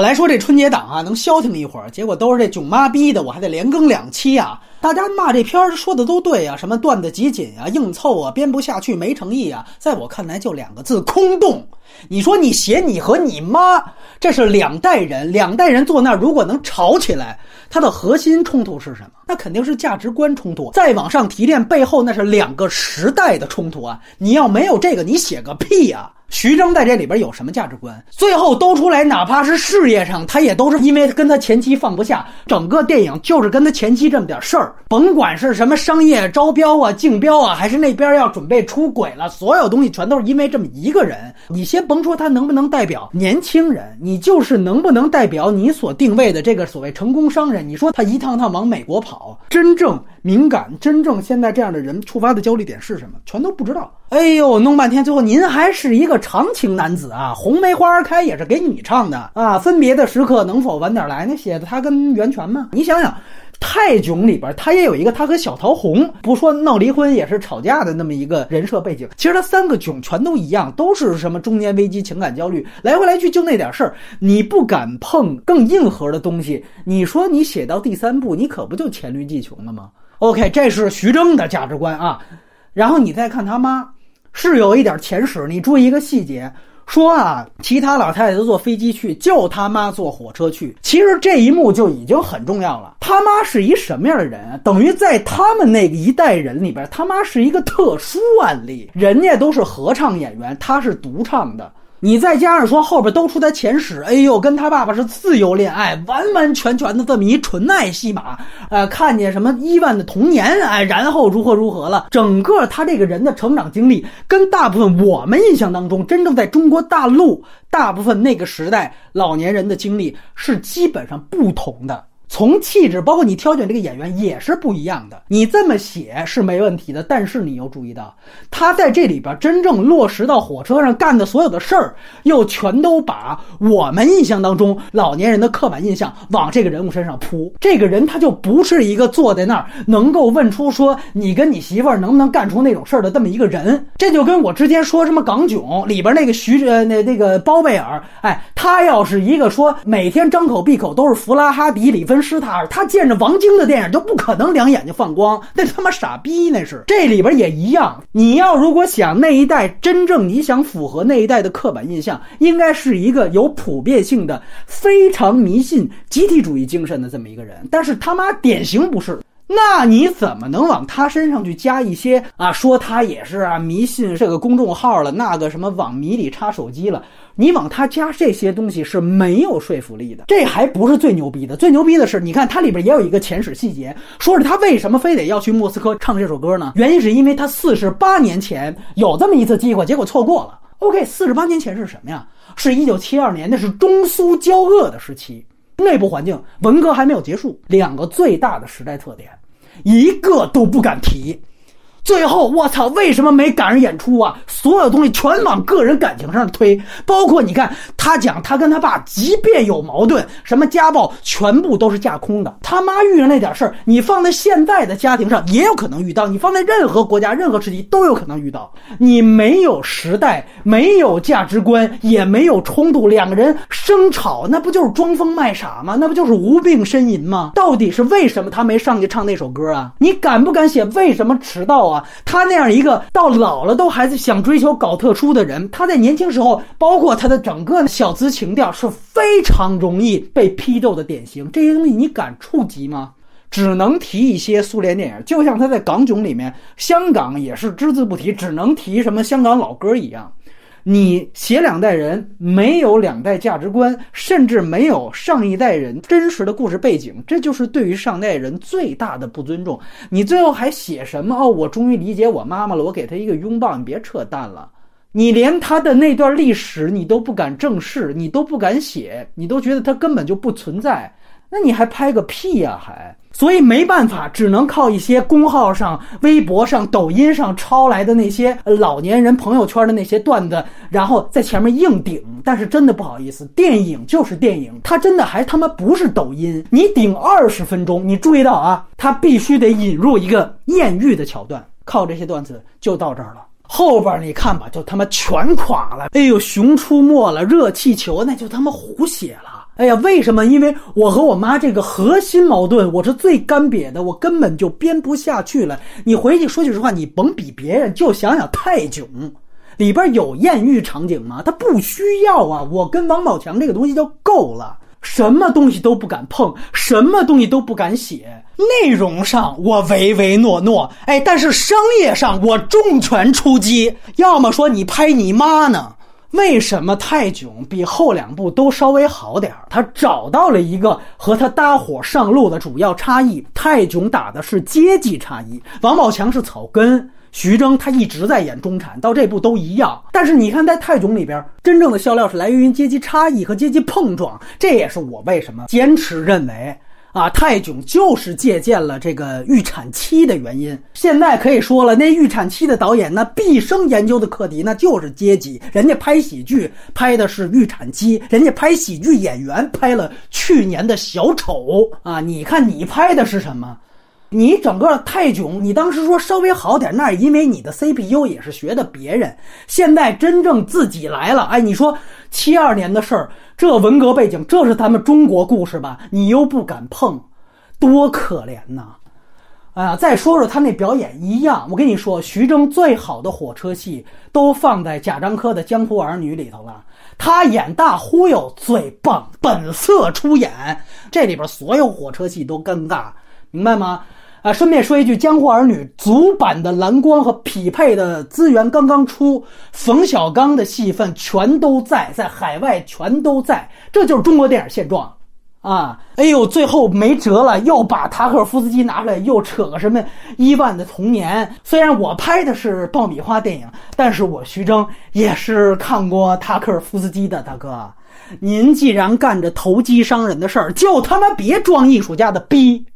本来说这春节档啊能消停一会儿，结果都是这囧妈逼的，我还得连更两期啊！大家骂这片儿说的都对啊，什么段子集锦啊、硬凑啊、编不下去、没诚意啊，在我看来就两个字：空洞。你说你写你和你妈，这是两代人，两代人坐那儿，如果能吵起来，它的核心冲突是什么？那肯定是价值观冲突。再往上提炼，背后那是两个时代的冲突啊！你要没有这个，你写个屁呀！徐峥在这里边有什么价值观？最后都出来，哪怕是事业上，他也都是因为跟他前妻放不下。整个电影就是跟他前妻这么点事儿，甭管是什么商业招标啊、竞标啊，还是那边要准备出轨了，所有东西全都是因为这么一个人。你先甭说他能不能代表年轻人，你就是能不能代表你所定位的这个所谓成功商人？你说他一趟趟往美国跑，真正敏感、真正现在这样的人触发的焦虑点是什么？全都不知道。哎呦，弄半天，最后您还是一个长情男子啊！红梅花儿开也是给你唱的啊！分别的时刻能否晚点来？那写的他跟袁泉吗？你想想，《泰囧》里边他也有一个他和小桃红，不说闹离婚也是吵架的那么一个人设背景。其实他三个囧全都一样，都是什么中年危机、情感焦虑，来回来去就那点事儿。你不敢碰更硬核的东西，你说你写到第三部，你可不就黔驴技穷了吗？OK，这是徐峥的价值观啊。然后你再看他妈。是有一点前史，你注意一个细节，说啊，其他老太太都坐飞机去，就他妈坐火车去。其实这一幕就已经很重要了。他妈是一什么样的人？等于在他们那个一代人里边，他妈是一个特殊案例。人家都是合唱演员，他是独唱的。你再加上说后边都出他前史，哎呦，跟他爸爸是自由恋爱，完完全全的这么一纯爱戏码，呃，看见什么伊万的童年，哎，然后如何如何了，整个他这个人的成长经历，跟大部分我们印象当中真正在中国大陆大部分那个时代老年人的经历是基本上不同的。从气质，包括你挑选这个演员也是不一样的。你这么写是没问题的，但是你又注意到，他在这里边真正落实到火车上干的所有的事儿，又全都把我们印象当中老年人的刻板印象往这个人物身上铺。这个人他就不是一个坐在那儿能够问出说你跟你媳妇儿能不能干出那种事儿的这么一个人。这就跟我之前说什么港囧里边那个徐呃那那个包贝尔，哎，他要是一个说每天张口闭口都是弗拉哈迪里芬。施塔尔，他见着王晶的电影就不可能两眼睛放光，那他妈傻逼那是。这里边也一样，你要如果想那一代真正你想符合那一代的刻板印象，应该是一个有普遍性的、非常迷信集体主义精神的这么一个人。但是他妈典型不是。那你怎么能往他身上去加一些啊？说他也是啊，迷信这个公众号了，那个什么往迷里插手机了？你往他加这些东西是没有说服力的。这还不是最牛逼的，最牛逼的是，你看它里边也有一个前史细节，说是他为什么非得要去莫斯科唱这首歌呢？原因是因为他四十八年前有这么一次机会，结果错过了。OK，四十八年前是什么呀？是一九七二年，那是中苏交恶的时期，内部环境文革还没有结束，两个最大的时代特点。一个都不敢提。最后，我操，为什么没赶上演出啊？所有东西全往个人感情上推，包括你看他讲他跟他爸，即便有矛盾，什么家暴，全部都是架空的。他妈遇上那点事儿，你放在现在的家庭上也有可能遇到，你放在任何国家、任何时期都有可能遇到。你没有时代，没有价值观，也没有冲突，两个人生吵，那不就是装疯卖傻吗？那不就是无病呻吟吗？到底是为什么他没上去唱那首歌啊？你敢不敢写为什么迟到啊？他那样一个到老了都还是想追求搞特殊的人，他在年轻时候，包括他的整个小资情调是非常容易被批斗的典型。这些东西你敢触及吗？只能提一些苏联电影，就像他在港囧里面，香港也是只字不提，只能提什么香港老歌一样。你写两代人没有两代价值观，甚至没有上一代人真实的故事背景，这就是对于上代人最大的不尊重。你最后还写什么？哦，我终于理解我妈妈了，我给她一个拥抱。你别扯淡了，你连她的那段历史你都不敢正视，你都不敢写，你都觉得他根本就不存在，那你还拍个屁呀？还？所以没办法，只能靠一些公号上、微博上、抖音上抄来的那些老年人朋友圈的那些段子，然后在前面硬顶。但是真的不好意思，电影就是电影，它真的还他妈不是抖音。你顶二十分钟，你注意到啊，它必须得引入一个艳遇的桥段，靠这些段子就到这儿了。后边你看吧，就他妈全垮了。哎呦，熊出没了，热气球那就他妈胡写了。哎呀，为什么？因为我和我妈这个核心矛盾，我是最干瘪的，我根本就编不下去了。你回去说句实话，你甭比别人，就想想泰囧里边有艳遇场景吗？他不需要啊。我跟王宝强这个东西就够了，什么东西都不敢碰，什么东西都不敢写。内容上我唯唯诺诺，哎，但是商业上我重拳出击。要么说你拍你妈呢？为什么泰囧比后两部都稍微好点儿他找到了一个和他搭伙上路的主要差异。泰囧打的是阶级差异，王宝强是草根，徐峥他一直在演中产，到这部都一样。但是你看在泰囧里边，真正的笑料是来源于阶级差异和阶级碰撞。这也是我为什么坚持认为。啊，泰囧就是借鉴了这个预产期的原因。现在可以说了，那预产期的导演，那毕生研究的课题，那就是阶级。人家拍喜剧拍的是预产期，人家拍喜剧演员拍了去年的小丑啊。你看你拍的是什么？你整个泰囧，你当时说稍微好点，那是因为你的 CPU 也是学的别人。现在真正自己来了，哎，你说七二年的事儿。这文革背景，这是咱们中国故事吧？你又不敢碰，多可怜呐！哎呀，再说说他那表演一样。我跟你说，徐峥最好的火车戏都放在贾樟柯的《江湖儿女》里头了。他演大忽悠最棒，本色出演，这里边所有火车戏都尴尬，明白吗？啊，顺便说一句，《江湖儿女》足版的蓝光和匹配的资源刚刚出，冯小刚的戏份全都在，在海外全都在，这就是中国电影现状啊！哎呦，最后没辙了，又把塔可夫斯基拿出来，又扯个什么伊万的童年。虽然我拍的是爆米花电影，但是我徐峥也是看过塔可夫斯基的，大哥。您既然干着投机商人的事儿，就他妈别装艺术家的逼。